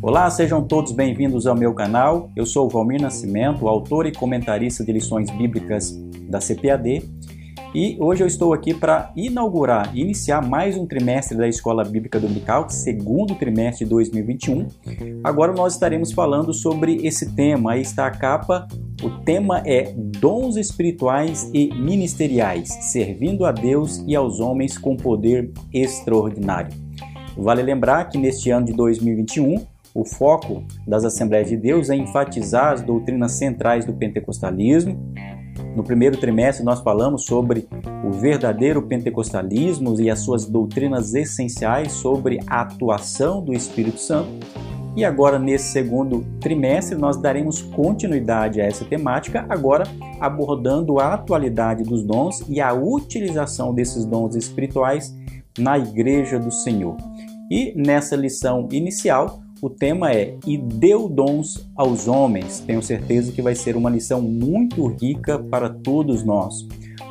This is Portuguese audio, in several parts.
Olá, sejam todos bem-vindos ao meu canal. Eu sou o Valmir Nascimento, autor e comentarista de lições bíblicas da CPAD, e hoje eu estou aqui para inaugurar, iniciar mais um trimestre da Escola Bíblica Dominical, segundo trimestre de 2021. Agora nós estaremos falando sobre esse tema. Aí está a capa. O tema é Dons Espirituais e Ministeriais, servindo a Deus e aos homens com poder extraordinário. Vale lembrar que neste ano de 2021 o foco das Assembleias de Deus é enfatizar as doutrinas centrais do pentecostalismo. No primeiro trimestre, nós falamos sobre o verdadeiro pentecostalismo e as suas doutrinas essenciais sobre a atuação do Espírito Santo. E agora, nesse segundo trimestre, nós daremos continuidade a essa temática, agora abordando a atualidade dos dons e a utilização desses dons espirituais na Igreja do Senhor. E nessa lição inicial, o tema é E deu dons aos homens. Tenho certeza que vai ser uma lição muito rica para todos nós.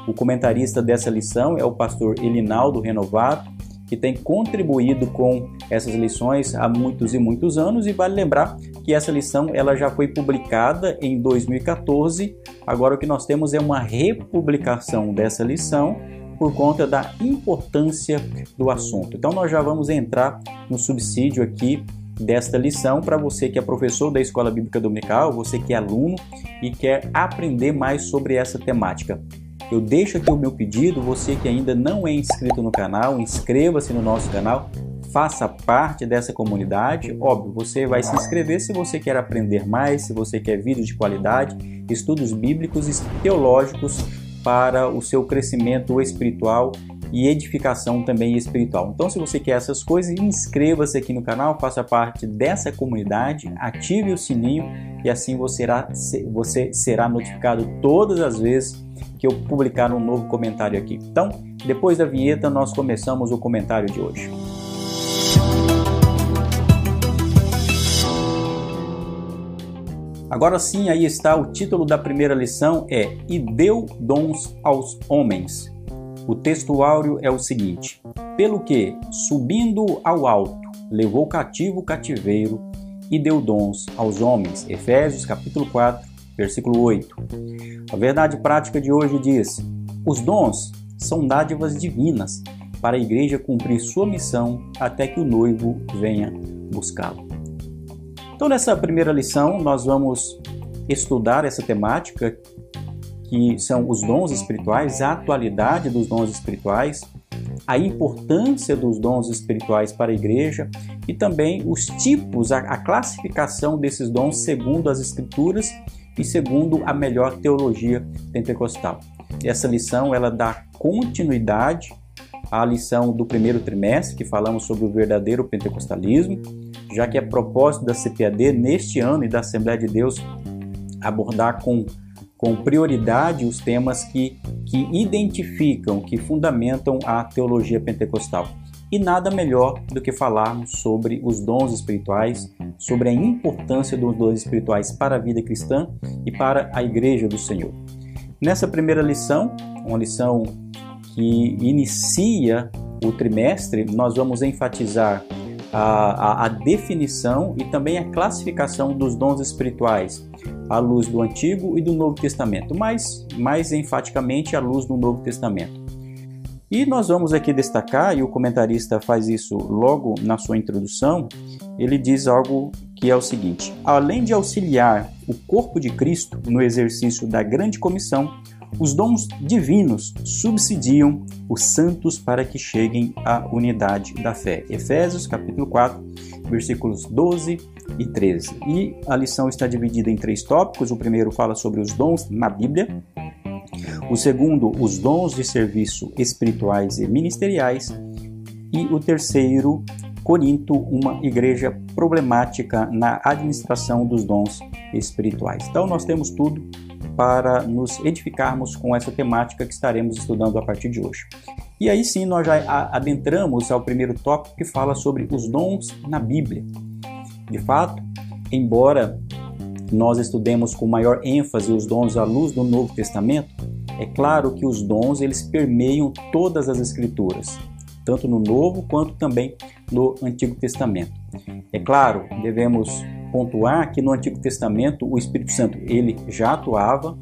O comentarista dessa lição é o pastor Elinaldo Renovato, que tem contribuído com essas lições há muitos e muitos anos e vale lembrar que essa lição ela já foi publicada em 2014. Agora o que nós temos é uma republicação dessa lição por conta da importância do assunto. Então nós já vamos entrar no subsídio aqui desta lição para você que é professor da Escola Bíblica Dominical, você que é aluno e quer aprender mais sobre essa temática. Eu deixo aqui o meu pedido, você que ainda não é inscrito no canal, inscreva-se no nosso canal, faça parte dessa comunidade. Óbvio, você vai se inscrever se você quer aprender mais, se você quer vídeos de qualidade, estudos bíblicos e teológicos para o seu crescimento espiritual e edificação também espiritual. Então, se você quer essas coisas, inscreva-se aqui no canal, faça parte dessa comunidade, ative o sininho e assim você será, você será notificado todas as vezes que eu publicar um novo comentário aqui. Então, depois da vinheta, nós começamos o comentário de hoje. Agora sim, aí está o título da primeira lição é E deu dons aos homens. O texto áureo é o seguinte: Pelo que, subindo ao alto, levou cativo o cativeiro e deu dons aos homens. Efésios capítulo 4, versículo 8. A verdade prática de hoje diz: os dons são dádivas divinas para a igreja cumprir sua missão até que o noivo venha buscá-lo. Então, nessa primeira lição, nós vamos estudar essa temática que são os dons espirituais, a atualidade dos dons espirituais, a importância dos dons espirituais para a igreja e também os tipos, a, a classificação desses dons segundo as escrituras e segundo a melhor teologia pentecostal. Essa lição ela dá continuidade à lição do primeiro trimestre, que falamos sobre o verdadeiro pentecostalismo, já que é propósito da CPAD neste ano e da Assembleia de Deus abordar com com prioridade os temas que, que identificam, que fundamentam a teologia pentecostal. E nada melhor do que falarmos sobre os dons espirituais, sobre a importância dos dons espirituais para a vida cristã e para a Igreja do Senhor. Nessa primeira lição, uma lição que inicia o trimestre, nós vamos enfatizar a, a, a definição e também a classificação dos dons espirituais à luz do Antigo e do Novo Testamento, mas mais enfaticamente à luz do Novo Testamento. E nós vamos aqui destacar, e o comentarista faz isso logo na sua introdução, ele diz algo que é o seguinte: além de auxiliar o corpo de Cristo no exercício da grande comissão, os dons divinos subsidiam os santos para que cheguem à unidade da fé. Efésios capítulo 4, versículos 12 e 13. E a lição está dividida em três tópicos. O primeiro fala sobre os dons na Bíblia. O segundo, os dons de serviço espirituais e ministeriais. E o terceiro, Corinto, uma igreja problemática na administração dos dons espirituais. Então, nós temos tudo para nos edificarmos com essa temática que estaremos estudando a partir de hoje. E aí sim, nós já adentramos ao primeiro tópico que fala sobre os dons na Bíblia. De fato, embora nós estudemos com maior ênfase os dons à luz do Novo Testamento, é claro que os dons eles permeiam todas as escrituras. tanto no Novo quanto também no Antigo Testamento. É claro, devemos pontuar que no Antigo Testamento o Espírito Santo ele já atuava,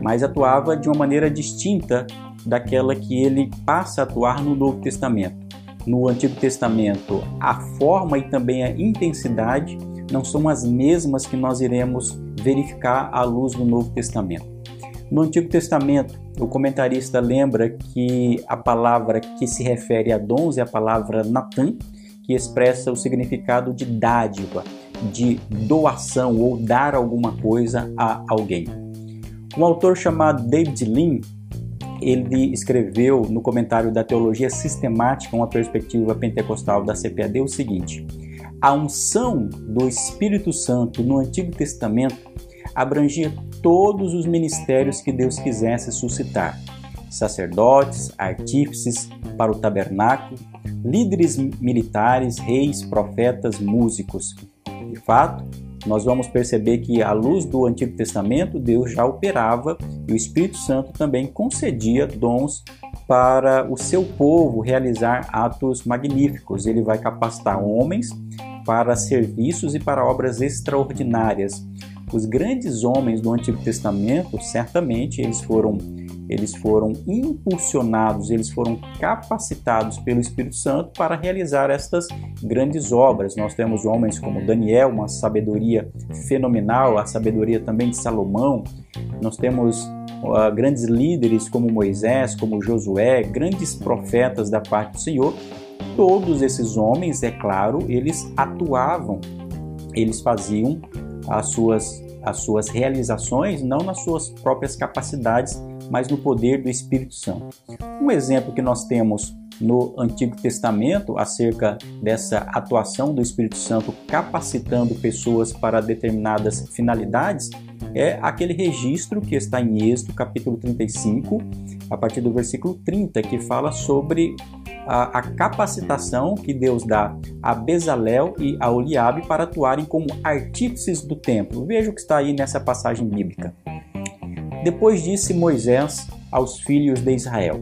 mas atuava de uma maneira distinta daquela que ele passa a atuar no Novo Testamento. No Antigo Testamento, a forma e também a intensidade não são as mesmas que nós iremos verificar à luz do Novo Testamento. No Antigo Testamento, o comentarista lembra que a palavra que se refere a dons é a palavra Natan, que expressa o significado de dádiva, de doação ou dar alguma coisa a alguém. Um autor chamado David Lean, ele escreveu no comentário da Teologia Sistemática, uma perspectiva pentecostal da CPAD, o seguinte: a unção do Espírito Santo no Antigo Testamento abrangia todos os ministérios que Deus quisesse suscitar: sacerdotes, artífices para o tabernáculo, líderes militares, reis, profetas, músicos. De fato, nós vamos perceber que, à luz do Antigo Testamento, Deus já operava e o Espírito Santo também concedia dons para o seu povo realizar atos magníficos. Ele vai capacitar homens para serviços e para obras extraordinárias. Os grandes homens do Antigo Testamento, certamente, eles foram eles foram impulsionados, eles foram capacitados pelo Espírito Santo para realizar estas grandes obras. Nós temos homens como Daniel, uma sabedoria fenomenal, a sabedoria também de Salomão. Nós temos uh, grandes líderes como Moisés, como Josué, grandes profetas da parte do Senhor. Todos esses homens, é claro, eles atuavam, eles faziam as suas as suas realizações não nas suas próprias capacidades, mas no poder do Espírito Santo. Um exemplo que nós temos no Antigo Testamento acerca dessa atuação do Espírito Santo capacitando pessoas para determinadas finalidades é aquele registro que está em Êxodo, capítulo 35, a partir do versículo 30, que fala sobre a, a, capacitação que Deus dá a Bezalel e a Oliabe para atuarem como artífices do templo. Veja o que está aí nessa passagem bíblica. Depois disse Moisés aos filhos de Israel: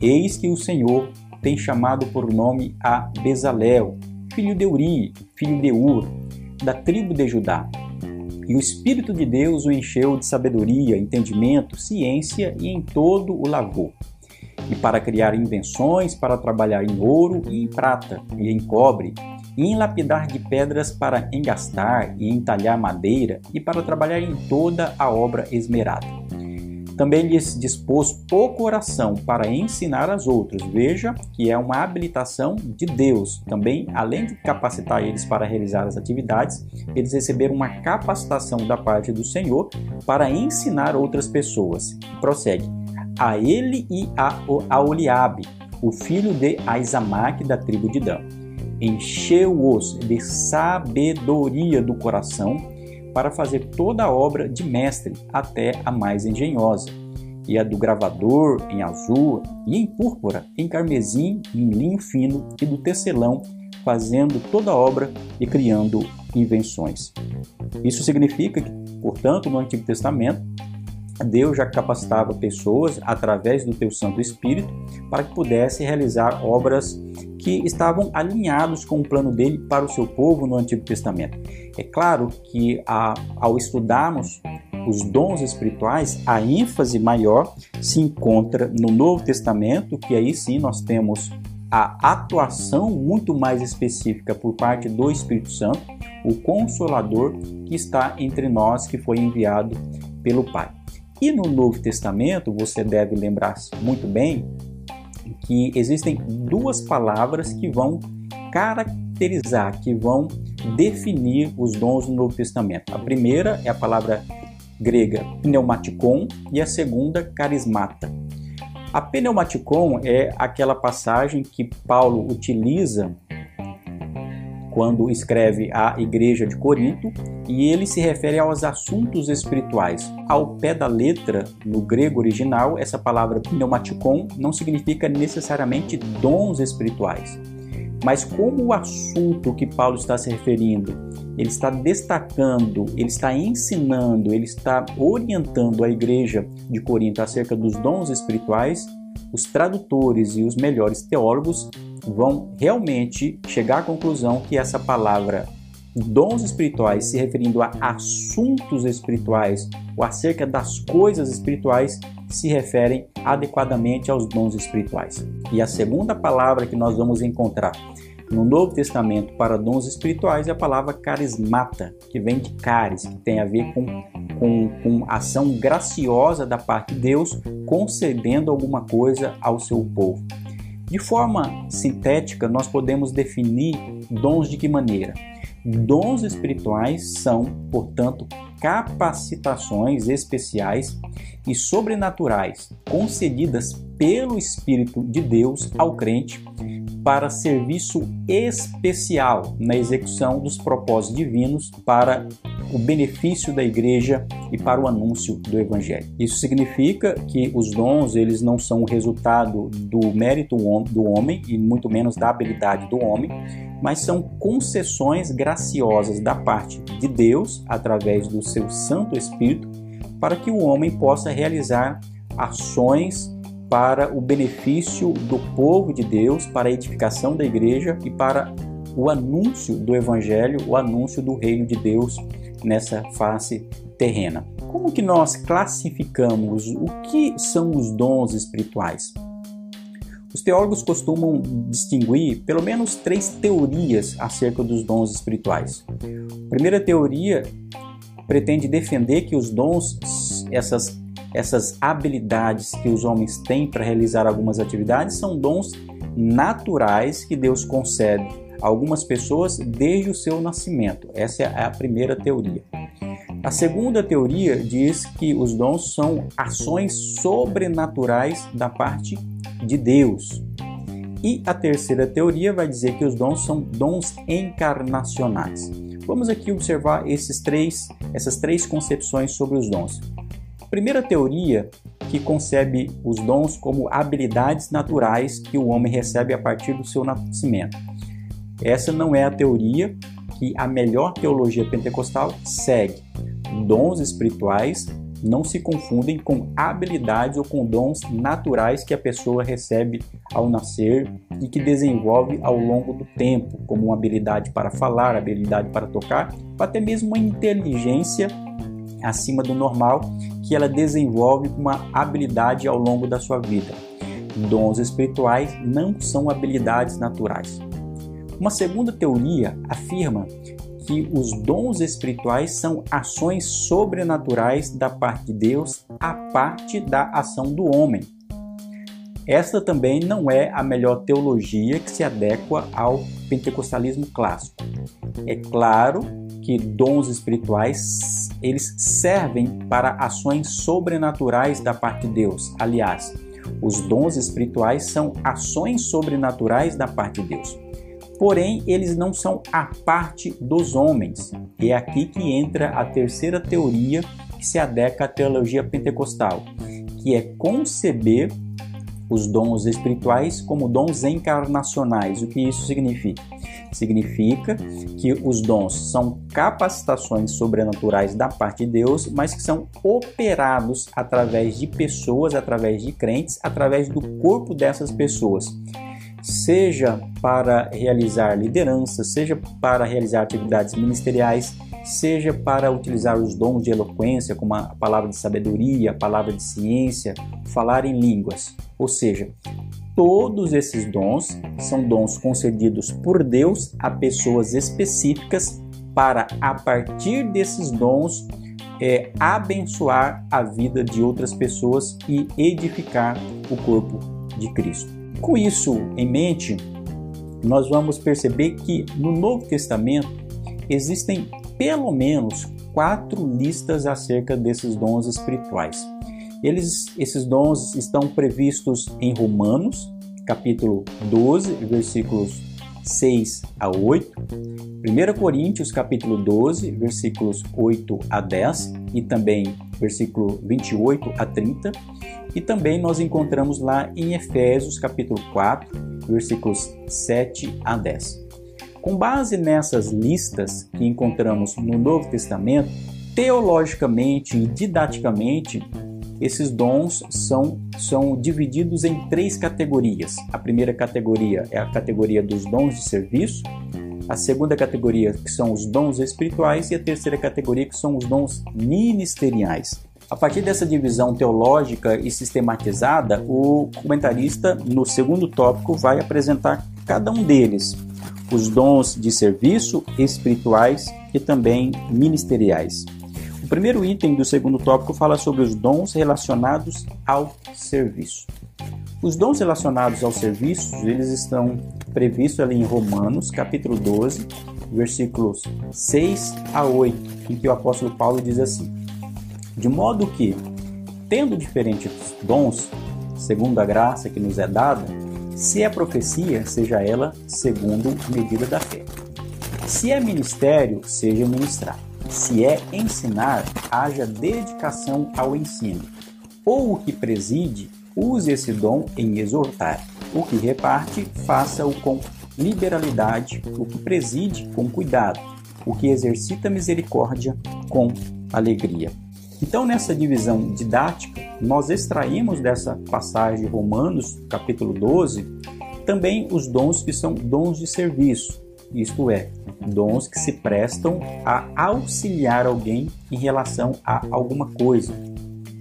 Eis que o Senhor tem chamado por nome a Bezalel, filho de Uri, filho de Ur, da tribo de Judá. E o Espírito de Deus o encheu de sabedoria, entendimento, ciência e em todo o lavou. E para criar invenções, para trabalhar em ouro e em prata e em cobre, e em lapidar de pedras para engastar e entalhar madeira e para trabalhar em toda a obra esmerada. Também lhes dispôs o coração para ensinar as outros. Veja que é uma habilitação de Deus. Também, além de capacitar eles para realizar as atividades, eles receberam uma capacitação da parte do Senhor para ensinar outras pessoas. Prossegue. A ele e a Oliabe, o filho de Aizamaque da tribo de Dan encheu-os de sabedoria do coração para fazer toda a obra de mestre, até a mais engenhosa, e a do gravador em azul e em púrpura, em carmesim e em linho fino, e do tecelão, fazendo toda a obra e criando invenções. Isso significa que, portanto, no Antigo Testamento, Deus já capacitava pessoas através do teu Santo Espírito para que pudesse realizar obras que estavam alinhados com o plano dele para o seu povo no Antigo Testamento. É claro que a, ao estudarmos os dons espirituais, a ênfase maior se encontra no Novo Testamento, que aí sim nós temos a atuação muito mais específica por parte do Espírito Santo, o Consolador que está entre nós, que foi enviado pelo Pai. E no Novo Testamento, você deve lembrar muito bem que existem duas palavras que vão caracterizar, que vão definir os dons do Novo Testamento. A primeira é a palavra grega pneumatikon e a segunda carismata. A pneumatikon é aquela passagem que Paulo utiliza quando escreve a igreja de Corinto, e ele se refere aos assuntos espirituais. Ao pé da letra, no grego original, essa palavra pneumatikon não significa necessariamente dons espirituais. Mas como o assunto que Paulo está se referindo, ele está destacando, ele está ensinando, ele está orientando a igreja de Corinto acerca dos dons espirituais, os tradutores e os melhores teólogos vão realmente chegar à conclusão que essa palavra dons espirituais, se referindo a assuntos espirituais ou acerca das coisas espirituais, se referem adequadamente aos dons espirituais. E a segunda palavra que nós vamos encontrar no Novo Testamento para dons espirituais é a palavra carismata, que vem de caris, que tem a ver com, com, com ação graciosa da parte de Deus, concedendo alguma coisa ao seu povo. De forma sintética, nós podemos definir dons de que maneira? Dons espirituais são, portanto, capacitações especiais e sobrenaturais concedidas pelo Espírito de Deus ao crente para serviço especial na execução dos propósitos divinos para o benefício da igreja e para o anúncio do evangelho. Isso significa que os dons, eles não são o resultado do mérito do homem e muito menos da habilidade do homem, mas são concessões graciosas da parte de Deus através do seu Santo Espírito para que o homem possa realizar ações para o benefício do povo de Deus, para a edificação da igreja e para o anúncio do evangelho, o anúncio do reino de Deus nessa face terrena. Como que nós classificamos o que são os dons espirituais? Os teólogos costumam distinguir pelo menos três teorias acerca dos dons espirituais. A primeira teoria pretende defender que os dons, essas essas habilidades que os homens têm para realizar algumas atividades são dons naturais que Deus concede algumas pessoas desde o seu nascimento. Essa é a primeira teoria. A segunda teoria diz que os dons são ações sobrenaturais da parte de Deus. E a terceira teoria vai dizer que os dons são dons encarnacionais. Vamos aqui observar esses três, essas três concepções sobre os dons. Primeira teoria que concebe os dons como habilidades naturais que o homem recebe a partir do seu nascimento. Essa não é a teoria que a melhor teologia pentecostal segue. Dons espirituais não se confundem com habilidades ou com dons naturais que a pessoa recebe ao nascer e que desenvolve ao longo do tempo, como uma habilidade para falar, habilidade para tocar, ou até mesmo uma inteligência acima do normal que ela desenvolve uma habilidade ao longo da sua vida. Dons espirituais não são habilidades naturais. Uma segunda teoria afirma que os dons espirituais são ações sobrenaturais da parte de Deus a parte da ação do homem. Esta também não é a melhor teologia que se adequa ao pentecostalismo clássico. É claro que dons espirituais eles servem para ações sobrenaturais da parte de Deus. Aliás, os dons espirituais são ações sobrenaturais da parte de Deus. Porém, eles não são a parte dos homens. É aqui que entra a terceira teoria que se adequa à teologia pentecostal, que é conceber os dons espirituais como dons encarnacionais. O que isso significa? Significa que os dons são capacitações sobrenaturais da parte de Deus, mas que são operados através de pessoas, através de crentes, através do corpo dessas pessoas. Seja para realizar liderança, seja para realizar atividades ministeriais, seja para utilizar os dons de eloquência, como a palavra de sabedoria, a palavra de ciência, falar em línguas. Ou seja, todos esses dons são dons concedidos por Deus a pessoas específicas para, a partir desses dons, é, abençoar a vida de outras pessoas e edificar o corpo de Cristo. Com isso em mente, nós vamos perceber que no Novo Testamento existem pelo menos quatro listas acerca desses dons espirituais. Eles, esses dons estão previstos em Romanos, capítulo 12, versículos 6 a 8, 1 Coríntios, capítulo 12, versículos 8 a 10 e também versículo 28 a 30, e também nós encontramos lá em Efésios, capítulo 4, versículos 7 a 10. Com base nessas listas que encontramos no Novo Testamento, teologicamente e didaticamente, esses dons são, são divididos em três categorias. A primeira categoria é a categoria dos dons de serviço, a segunda categoria que são os dons espirituais e a terceira categoria que são os dons ministeriais. A partir dessa divisão teológica e sistematizada, o comentarista, no segundo tópico, vai apresentar cada um deles, os dons de serviço, espirituais e também ministeriais. O primeiro item do segundo tópico fala sobre os dons relacionados ao serviço. Os dons relacionados ao serviço, eles estão previstos ali em Romanos, capítulo 12, versículos 6 a 8, em que o apóstolo Paulo diz assim: de modo que, tendo diferentes dons, segundo a graça que nos é dada, se é profecia, seja ela segundo medida da fé. Se é ministério, seja ministrar. Se é ensinar, haja dedicação ao ensino. Ou o que preside, use esse dom em exortar. O que reparte, faça-o com liberalidade. O que preside, com cuidado. O que exercita misericórdia, com alegria. Então, nessa divisão didática, nós extraímos dessa passagem de Romanos, capítulo 12, também os dons que são dons de serviço, isto é, dons que se prestam a auxiliar alguém em relação a alguma coisa.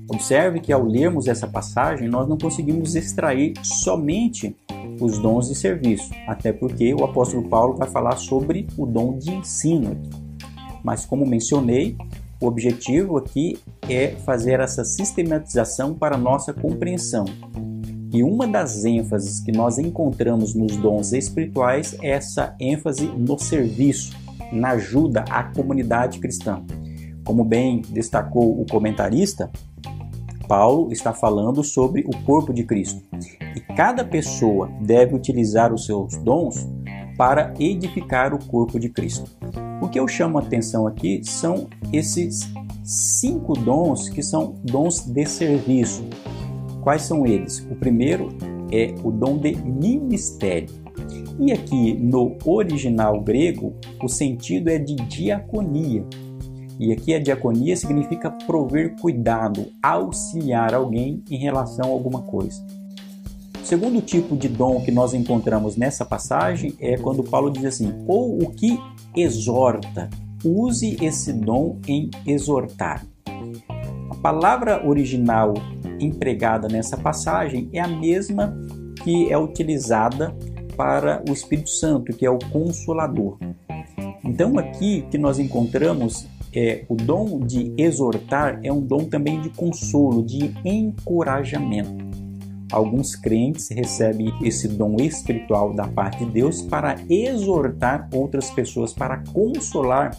Observe que ao lermos essa passagem, nós não conseguimos extrair somente os dons de serviço, até porque o apóstolo Paulo vai falar sobre o dom de ensino. Mas, como mencionei, o objetivo aqui é fazer essa sistematização para nossa compreensão. E uma das ênfases que nós encontramos nos dons espirituais é essa ênfase no serviço, na ajuda à comunidade cristã. Como bem destacou o comentarista, Paulo está falando sobre o corpo de Cristo. E cada pessoa deve utilizar os seus dons para edificar o corpo de Cristo. O que eu chamo a atenção aqui são esses cinco dons que são dons de serviço. Quais são eles? O primeiro é o dom de ministério. E aqui no original grego, o sentido é de diaconia. E aqui a diaconia significa prover cuidado, auxiliar alguém em relação a alguma coisa. Segundo tipo de dom que nós encontramos nessa passagem é quando Paulo diz assim: ou o que exorta. Use esse dom em exortar. A palavra original empregada nessa passagem é a mesma que é utilizada para o Espírito Santo, que é o consolador. Então aqui que nós encontramos é o dom de exortar é um dom também de consolo, de encorajamento. Alguns crentes recebem esse dom espiritual da parte de Deus para exortar outras pessoas, para consolar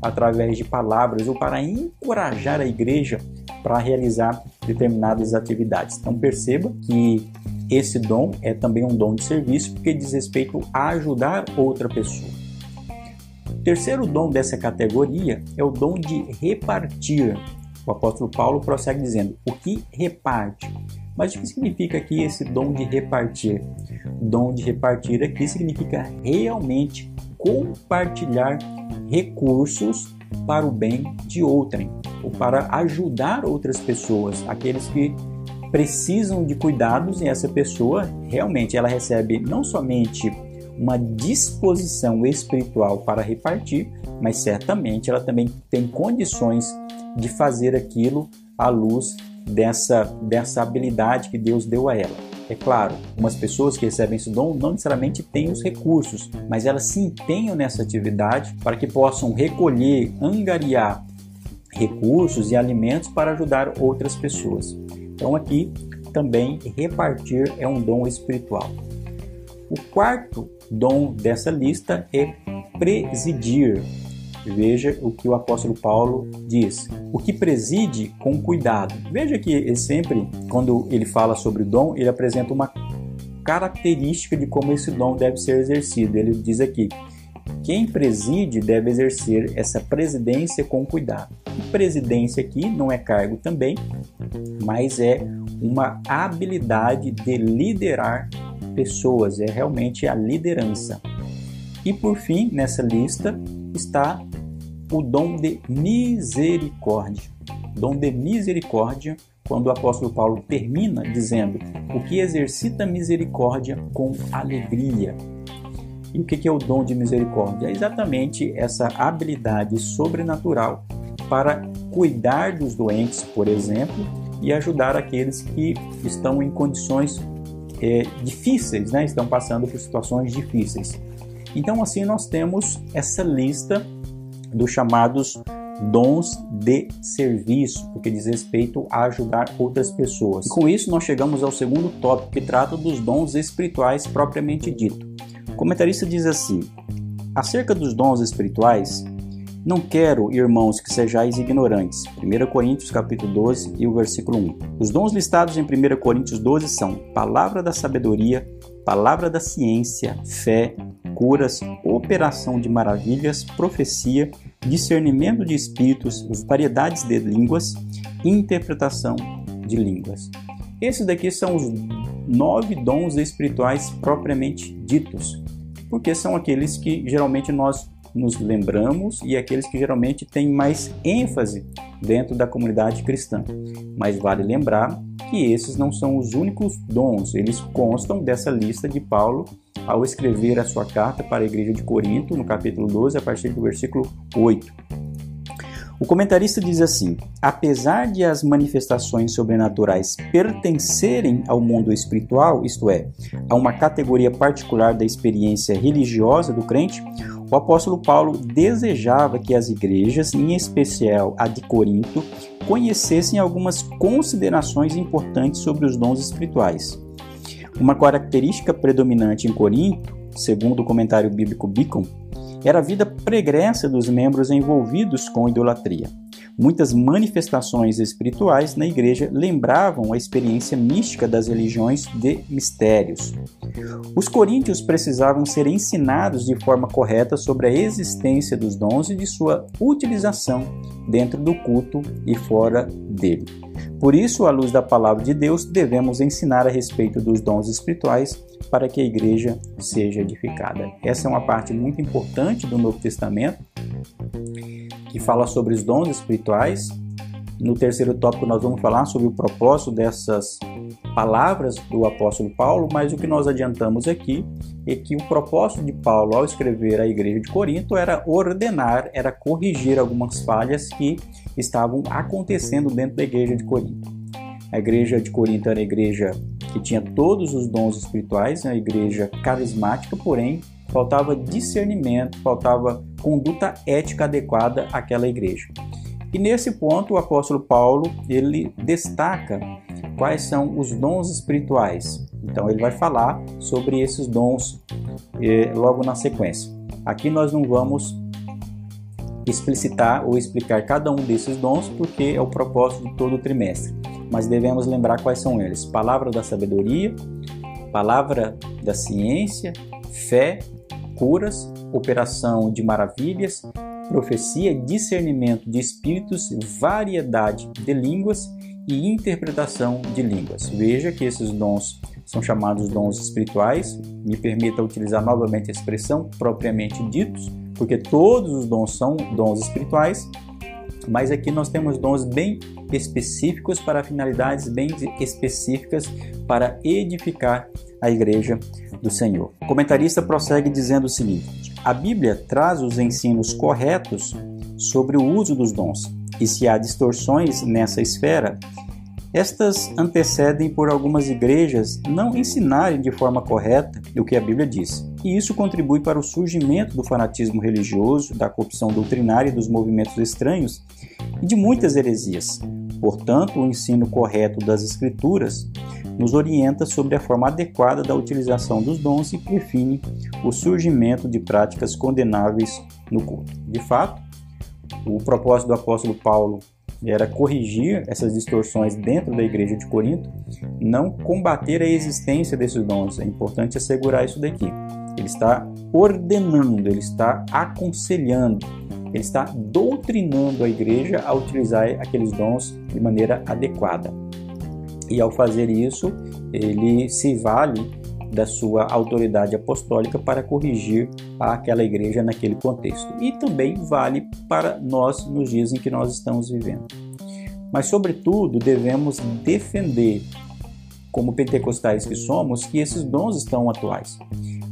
através de palavras ou para encorajar a igreja para realizar determinadas atividades. Então perceba que esse dom é também um dom de serviço porque diz respeito a ajudar outra pessoa. O terceiro dom dessa categoria é o dom de repartir. O apóstolo Paulo prossegue dizendo: o que reparte mas o que significa aqui esse dom de repartir? Dom de repartir aqui significa realmente compartilhar recursos para o bem de outrem, ou para ajudar outras pessoas, aqueles que precisam de cuidados e essa pessoa realmente ela recebe não somente uma disposição espiritual para repartir, mas certamente ela também tem condições de fazer aquilo à luz dessa, dessa habilidade que Deus deu a ela. É claro, umas pessoas que recebem esse dom não necessariamente têm os recursos, mas elas se empenham nessa atividade para que possam recolher, angariar recursos e alimentos para ajudar outras pessoas. Então, aqui também repartir é um dom espiritual. O quarto dom dessa lista é presidir, Veja o que o apóstolo Paulo diz. O que preside com cuidado. Veja que ele sempre, quando ele fala sobre o dom, ele apresenta uma característica de como esse dom deve ser exercido. Ele diz aqui: quem preside deve exercer essa presidência com cuidado. E presidência aqui não é cargo também, mas é uma habilidade de liderar pessoas, é realmente a liderança. E por fim, nessa lista está o dom de misericórdia. Dom de misericórdia quando o apóstolo Paulo termina dizendo: O que exercita misericórdia com alegria. E o que é o dom de misericórdia? É exatamente essa habilidade sobrenatural para cuidar dos doentes, por exemplo, e ajudar aqueles que estão em condições é, difíceis, né? estão passando por situações difíceis. Então, assim, nós temos essa lista dos chamados dons de serviço, porque diz respeito a ajudar outras pessoas. E com isso, nós chegamos ao segundo tópico, que trata dos dons espirituais propriamente dito. O comentarista diz assim: acerca dos dons espirituais, não quero, irmãos, que sejais ignorantes. 1 Coríntios capítulo 12 e o versículo 1. Os dons listados em 1 Coríntios 12 são palavra da sabedoria, palavra da ciência, fé, curas, operação de maravilhas, profecia, discernimento de espíritos, variedades de línguas e interpretação de línguas. Esses daqui são os nove dons espirituais propriamente ditos, porque são aqueles que geralmente nós nos lembramos e aqueles que geralmente têm mais ênfase dentro da comunidade cristã. Mas vale lembrar que esses não são os únicos dons, eles constam dessa lista de Paulo ao escrever a sua carta para a igreja de Corinto, no capítulo 12, a partir do versículo 8. O comentarista diz assim: apesar de as manifestações sobrenaturais pertencerem ao mundo espiritual, isto é, a uma categoria particular da experiência religiosa do crente, o apóstolo Paulo desejava que as igrejas, em especial a de Corinto, conhecessem algumas considerações importantes sobre os dons espirituais. Uma característica predominante em Corinto, segundo o comentário bíblico Beacon, era a vida pregressa dos membros envolvidos com idolatria. Muitas manifestações espirituais na igreja lembravam a experiência mística das religiões de mistérios. Os coríntios precisavam ser ensinados de forma correta sobre a existência dos dons e de sua utilização dentro do culto e fora dele. Por isso, à luz da palavra de Deus, devemos ensinar a respeito dos dons espirituais para que a igreja seja edificada. Essa é uma parte muito importante do Novo Testamento que fala sobre os dons espirituais. No terceiro tópico, nós vamos falar sobre o propósito dessas palavras do apóstolo Paulo, mas o que nós adiantamos aqui é que o propósito de Paulo ao escrever a igreja de Corinto era ordenar, era corrigir algumas falhas que estavam acontecendo dentro da igreja de Corinto. A igreja de Corinto era a igreja que tinha todos os dons espirituais, uma igreja carismática, porém faltava discernimento, faltava conduta ética adequada àquela igreja. E nesse ponto o apóstolo Paulo ele destaca quais são os dons espirituais. Então ele vai falar sobre esses dons eh, logo na sequência. Aqui nós não vamos explicitar ou explicar cada um desses dons porque é o propósito de todo o trimestre. Mas devemos lembrar quais são eles: palavra da sabedoria, palavra da ciência, fé, curas, operação de maravilhas, profecia, discernimento de espíritos, variedade de línguas e interpretação de línguas. Veja que esses dons são chamados dons espirituais. Me permita utilizar novamente a expressão propriamente ditos, porque todos os dons são dons espirituais, mas aqui nós temos dons bem específicos para finalidades bem específicas para edificar a igreja do Senhor. O comentarista prossegue dizendo o seguinte: a Bíblia traz os ensinos corretos sobre o uso dos dons, e se há distorções nessa esfera, estas antecedem por algumas igrejas não ensinarem de forma correta o que a Bíblia diz. E isso contribui para o surgimento do fanatismo religioso, da corrupção doutrinária dos movimentos estranhos e de muitas heresias. Portanto, o ensino correto das Escrituras nos orienta sobre a forma adequada da utilização dos dons e prefine o surgimento de práticas condenáveis no culto. De fato, o propósito do apóstolo Paulo era corrigir essas distorções dentro da igreja de Corinto, não combater a existência desses dons. É importante assegurar isso daqui. Ele está ordenando, ele está aconselhando, ele está doutrinando a igreja a utilizar aqueles dons de maneira adequada. E ao fazer isso, ele se vale da sua autoridade apostólica para corrigir aquela igreja naquele contexto. E também vale para nós nos dias em que nós estamos vivendo. Mas, sobretudo, devemos defender, como pentecostais que somos, que esses dons estão atuais.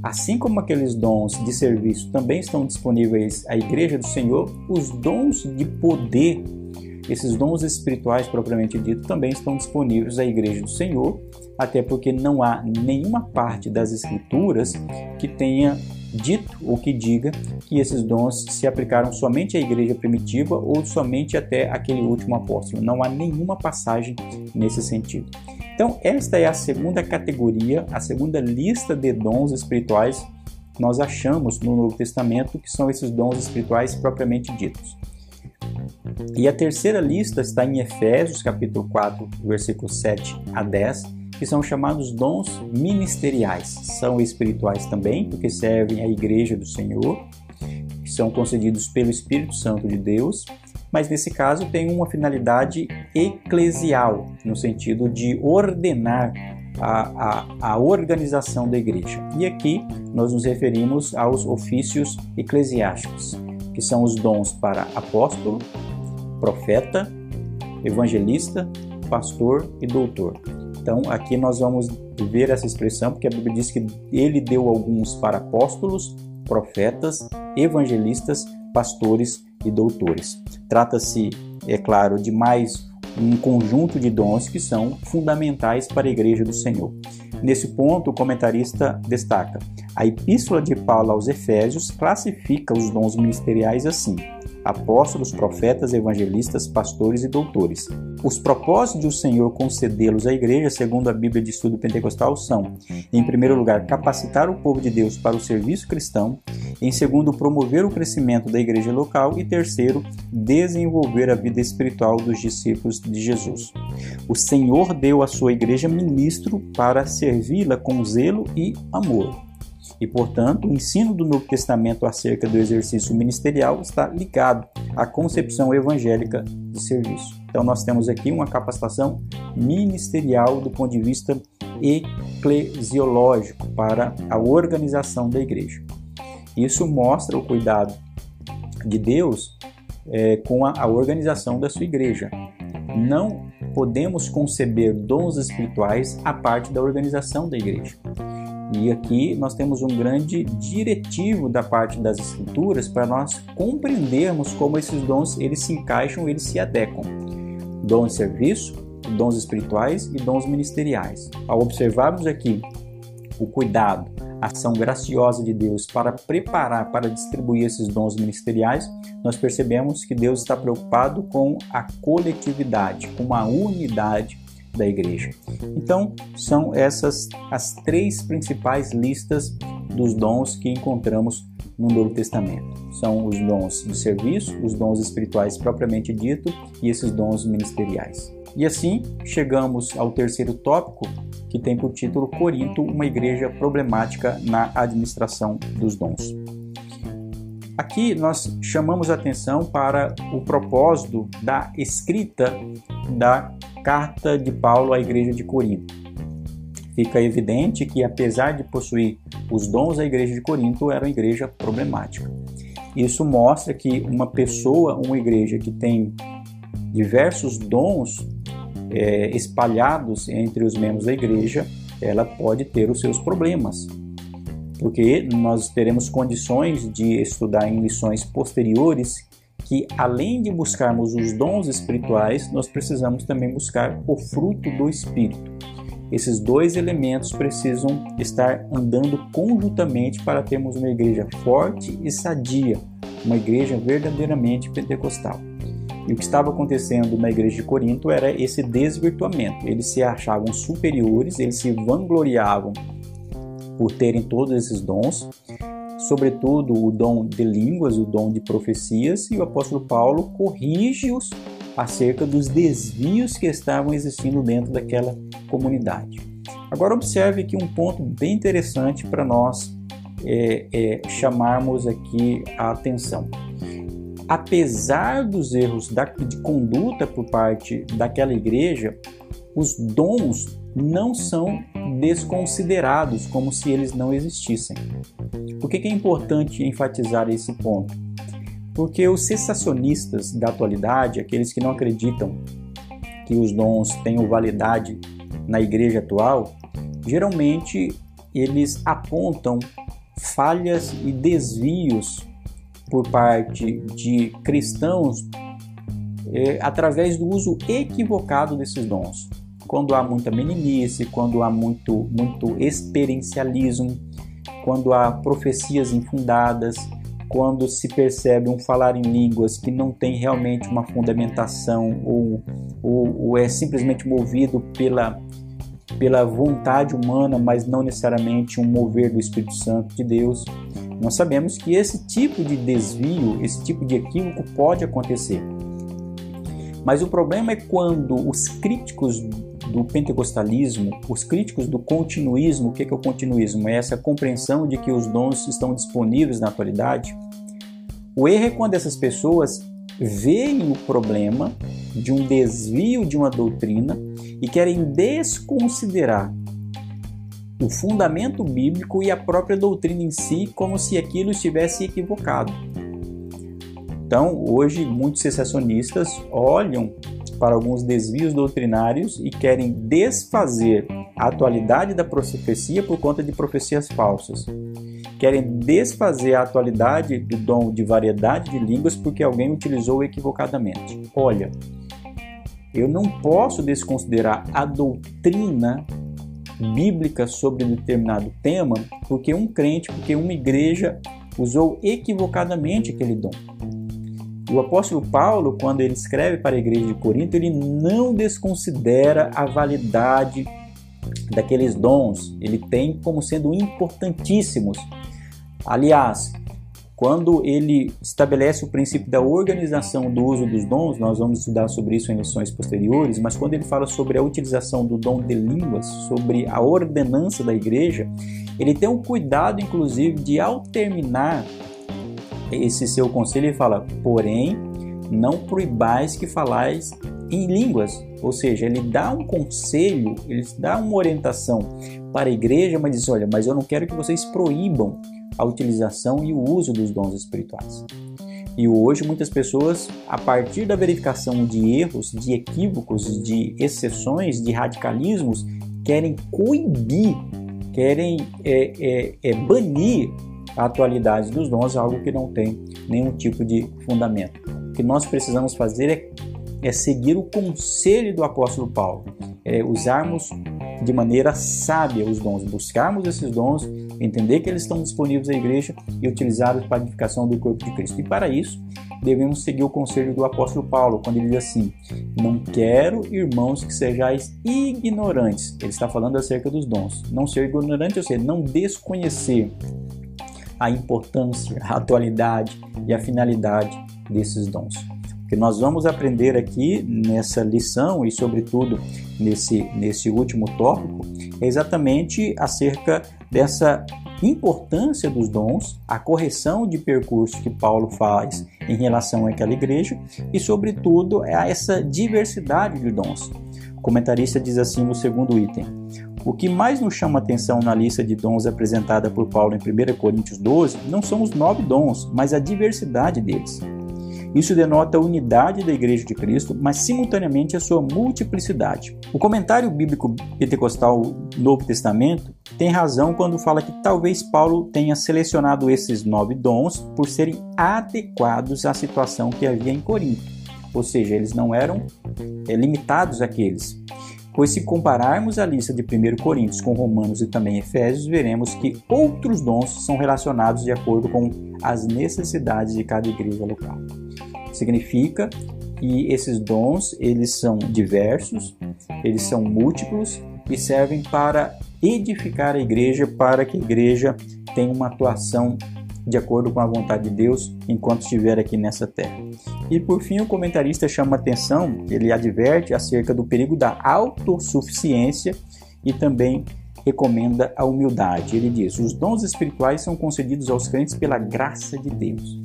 Assim como aqueles dons de serviço também estão disponíveis à Igreja do Senhor, os dons de poder, esses dons espirituais propriamente dito, também estão disponíveis à Igreja do Senhor, até porque não há nenhuma parte das Escrituras que tenha dito ou que diga que esses dons se aplicaram somente à igreja primitiva ou somente até aquele último apóstolo. Não há nenhuma passagem nesse sentido. Então, esta é a segunda categoria, a segunda lista de dons espirituais que nós achamos no Novo Testamento, que são esses dons espirituais propriamente ditos. E a terceira lista está em Efésios, capítulo 4, versículos 7 a 10 que são chamados dons ministeriais. São espirituais também, porque servem à igreja do Senhor, que são concedidos pelo Espírito Santo de Deus, mas nesse caso tem uma finalidade eclesial, no sentido de ordenar a, a, a, organização da igreja. E aqui nós nos referimos aos ofícios eclesiásticos, que são os dons para apóstolo, profeta, evangelista, pastor e doutor. Então, aqui nós vamos ver essa expressão, porque a Bíblia diz que ele deu alguns para apóstolos, profetas, evangelistas, pastores e doutores. Trata-se, é claro, de mais um conjunto de dons que são fundamentais para a Igreja do Senhor. Nesse ponto, o comentarista destaca: a Epístola de Paulo aos Efésios classifica os dons ministeriais assim: apóstolos, profetas, evangelistas, pastores e doutores. Os propósitos do Senhor concedê-los à igreja, segundo a Bíblia de Estudo Pentecostal, são, em primeiro lugar, capacitar o povo de Deus para o serviço cristão, em segundo, promover o crescimento da igreja local e terceiro, desenvolver a vida espiritual dos discípulos de Jesus. O Senhor deu à sua igreja ministro para servi-la com zelo e amor. E, portanto, o ensino do Novo Testamento acerca do exercício ministerial está ligado à concepção evangélica de serviço. Então, nós temos aqui uma capacitação ministerial do ponto de vista eclesiológico para a organização da igreja. Isso mostra o cuidado de Deus é, com a, a organização da sua igreja. Não podemos conceber dons espirituais a parte da organização da igreja. E aqui nós temos um grande diretivo da parte das escrituras para nós compreendermos como esses dons eles se encaixam, eles se adequam. Dons de serviço, dons espirituais e dons ministeriais. Ao observarmos aqui o cuidado, a ação graciosa de Deus para preparar, para distribuir esses dons ministeriais, nós percebemos que Deus está preocupado com a coletividade, com a unidade da igreja. Então, são essas as três principais listas dos dons que encontramos no Novo Testamento. São os dons de serviço, os dons espirituais propriamente dito e esses dons ministeriais. E assim chegamos ao terceiro tópico, que tem por título Corinto, uma igreja problemática na administração dos dons. Aqui nós chamamos atenção para o propósito da escrita da carta de Paulo à igreja de Corinto. Fica evidente que, apesar de possuir os dons, a igreja de Corinto era uma igreja problemática. Isso mostra que uma pessoa, uma igreja que tem diversos dons é, espalhados entre os membros da igreja, ela pode ter os seus problemas, porque nós teremos condições de estudar em lições posteriores que além de buscarmos os dons espirituais, nós precisamos também buscar o fruto do Espírito. Esses dois elementos precisam estar andando conjuntamente para termos uma igreja forte e sadia, uma igreja verdadeiramente pentecostal. E o que estava acontecendo na igreja de Corinto era esse desvirtuamento. Eles se achavam superiores, eles se vangloriavam por terem todos esses dons, sobretudo o dom de línguas, o dom de profecias, e o apóstolo Paulo corrige-os acerca dos desvios que estavam existindo dentro daquela comunidade. Agora observe aqui um ponto bem interessante para nós é, é, chamarmos aqui a atenção. Apesar dos erros da, de conduta por parte daquela igreja, os dons não são desconsiderados como se eles não existissem. Por que é importante enfatizar esse ponto? Porque os cessacionistas da atualidade, aqueles que não acreditam que os dons tenham validade na igreja atual, geralmente eles apontam falhas e desvios por parte de cristãos é, através do uso equivocado desses dons. Quando há muita meninice, quando há muito, muito experiencialismo, quando há profecias infundadas, quando se percebe um falar em línguas que não tem realmente uma fundamentação ou, ou, ou é simplesmente movido pela, pela vontade humana, mas não necessariamente um mover do Espírito Santo de Deus. Nós sabemos que esse tipo de desvio, esse tipo de equívoco pode acontecer. Mas o problema é quando os críticos do pentecostalismo, os críticos do continuismo, o que é o continuismo? É essa compreensão de que os dons estão disponíveis na atualidade. O erro é quando essas pessoas veem o problema de um desvio de uma doutrina e querem desconsiderar o fundamento bíblico e a própria doutrina em si como se aquilo estivesse equivocado. Então, hoje, muitos sensacionistas olham para alguns desvios doutrinários e querem desfazer a atualidade da profecia por conta de profecias falsas. Querem desfazer a atualidade do dom de variedade de línguas porque alguém utilizou equivocadamente. Olha, eu não posso desconsiderar a doutrina bíblica sobre determinado tema porque um crente, porque uma igreja usou equivocadamente aquele dom. O apóstolo Paulo, quando ele escreve para a igreja de Corinto, ele não desconsidera a validade daqueles dons, ele tem como sendo importantíssimos. Aliás, quando ele estabelece o princípio da organização do uso dos dons, nós vamos estudar sobre isso em lições posteriores, mas quando ele fala sobre a utilização do dom de línguas, sobre a ordenança da igreja, ele tem o cuidado, inclusive, de ao terminar esse seu conselho, ele fala: porém, não proibais que falais em línguas. Ou seja, ele dá um conselho, ele dá uma orientação para a igreja, mas diz: olha, mas eu não quero que vocês proíbam a utilização e o uso dos dons espirituais. E hoje muitas pessoas, a partir da verificação de erros, de equívocos, de exceções, de radicalismos, querem coibir, querem é, é, é, banir a atualidade dos dons é algo que não tem nenhum tipo de fundamento. O que nós precisamos fazer é, é seguir o conselho do apóstolo Paulo, é usarmos de maneira sábia os dons, buscarmos esses dons, entender que eles estão disponíveis à igreja e utilizá-los para a edificação do corpo de Cristo. E para isso, devemos seguir o conselho do apóstolo Paulo, quando ele diz assim: Não quero, irmãos, que sejais ignorantes. Ele está falando acerca dos dons. Não ser ignorante, ou seja, não desconhecer a importância, a atualidade e a finalidade desses dons. O que nós vamos aprender aqui nessa lição e, sobretudo, nesse, nesse último tópico é exatamente acerca dessa importância dos dons, a correção de percurso que Paulo faz em relação àquela igreja e, sobretudo, a essa diversidade de dons. O comentarista diz assim no segundo item: o que mais nos chama atenção na lista de dons apresentada por Paulo em 1 Coríntios 12 não são os nove dons, mas a diversidade deles. Isso denota a unidade da Igreja de Cristo, mas simultaneamente a sua multiplicidade. O comentário bíblico pentecostal Novo Testamento tem razão quando fala que talvez Paulo tenha selecionado esses nove dons por serem adequados à situação que havia em Corinto. Ou seja, eles não eram é, limitados àqueles. Pois se compararmos a lista de 1 Coríntios com Romanos e também Efésios, veremos que outros dons são relacionados de acordo com as necessidades de cada igreja local. Significa que esses dons, eles são diversos, eles são múltiplos e servem para edificar a igreja, para que a igreja tenha uma atuação de acordo com a vontade de Deus enquanto estiver aqui nessa terra. E por fim, o comentarista chama atenção, ele adverte acerca do perigo da autossuficiência e também recomenda a humildade. Ele diz: os dons espirituais são concedidos aos crentes pela graça de Deus.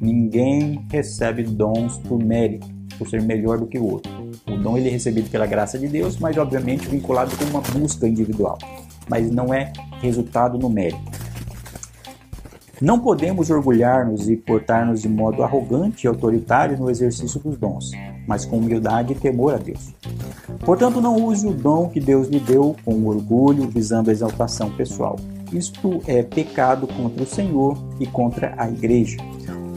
Ninguém recebe dons por mérito, por ser melhor do que o outro. O dom ele é recebido pela graça de Deus, mas obviamente vinculado com uma busca individual, mas não é resultado no mérito. Não podemos orgulhar-nos e portar-nos de modo arrogante e autoritário no exercício dos dons. mas com humildade e temor a Deus. Portanto, não use o dom que Deus lhe deu com orgulho, visando a exaltação pessoal. Isto é pecado contra o Senhor e contra a igreja.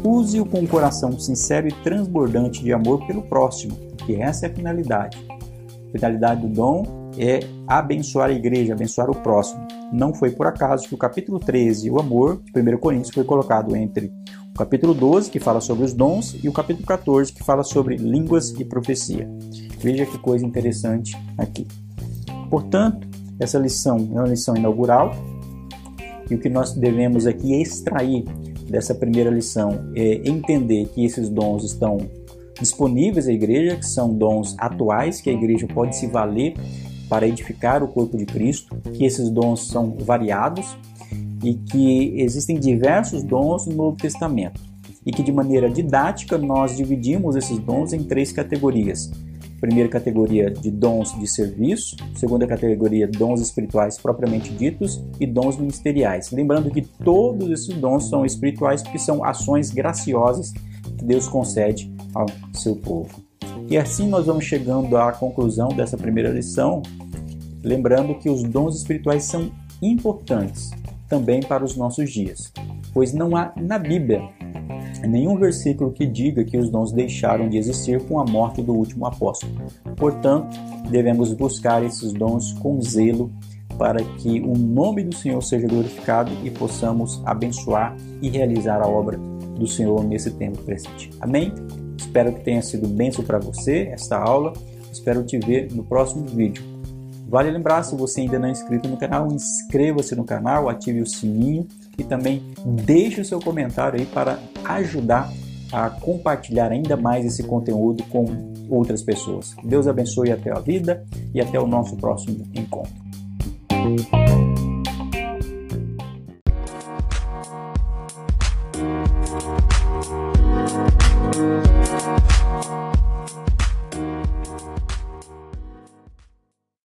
Use-o com um coração sincero e transbordante de amor pelo próximo, que essa é a finalidade. A finalidade do dom é abençoar a igreja, abençoar o próximo. Não foi por acaso que o capítulo 13, o amor, de 1 Coríntios, foi colocado entre o capítulo 12, que fala sobre os dons, e o capítulo 14, que fala sobre línguas e profecia. Veja que coisa interessante aqui. Portanto, essa lição é uma lição inaugural e o que nós devemos aqui extrair dessa primeira lição é entender que esses dons estão disponíveis à igreja, que são dons atuais que a igreja pode se valer para edificar o corpo de Cristo, que esses dons são variados e que existem diversos dons no Novo Testamento e que de maneira didática nós dividimos esses dons em três categorias: primeira categoria de dons de serviço, segunda categoria dons espirituais propriamente ditos e dons ministeriais. Lembrando que todos esses dons são espirituais porque são ações graciosas que Deus concede ao seu povo. E assim nós vamos chegando à conclusão dessa primeira lição, lembrando que os dons espirituais são importantes também para os nossos dias, pois não há na Bíblia nenhum versículo que diga que os dons deixaram de existir com a morte do último apóstolo. Portanto, devemos buscar esses dons com zelo para que o nome do Senhor seja glorificado e possamos abençoar e realizar a obra do Senhor nesse tempo presente. Amém? Espero que tenha sido bênção para você esta aula. Espero te ver no próximo vídeo. Vale lembrar, se você ainda não é inscrito no canal, inscreva-se no canal, ative o sininho e também deixe o seu comentário aí para ajudar a compartilhar ainda mais esse conteúdo com outras pessoas. Deus abençoe até a vida e até o nosso próximo encontro.